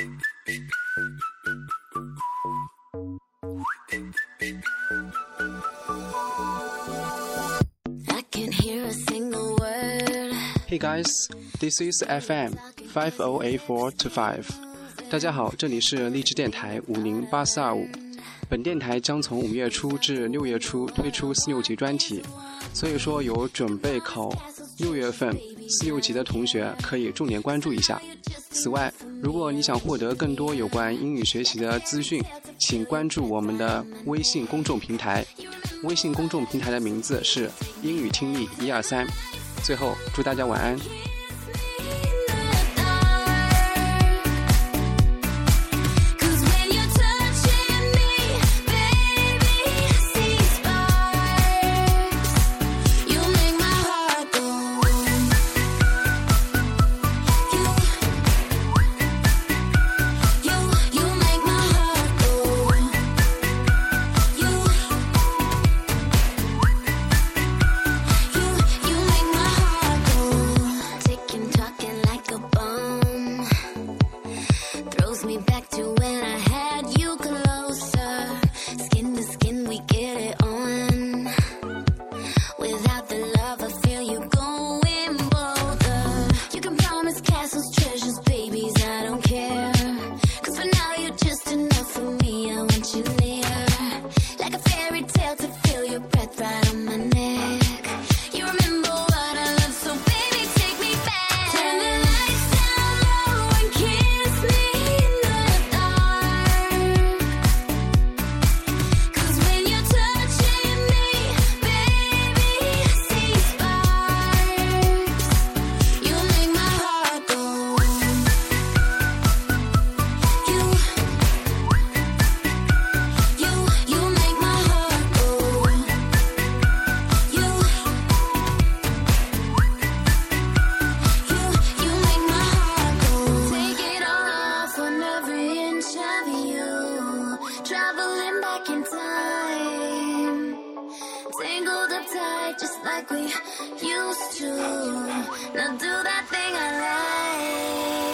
Hey guys, this is FM five o eight four to five. 大家好，这里是励志电台五零八四二五。本电台将从五月初至六月初推出四六级专题，所以说有准备考六月份四六级的同学可以重点关注一下。此外，如果你想获得更多有关英语学习的资讯，请关注我们的微信公众平台。微信公众平台的名字是英语听力一二三。最后，祝大家晚安。traveling back in time. Tangled up tight, just like we used to. Now do that thing I like.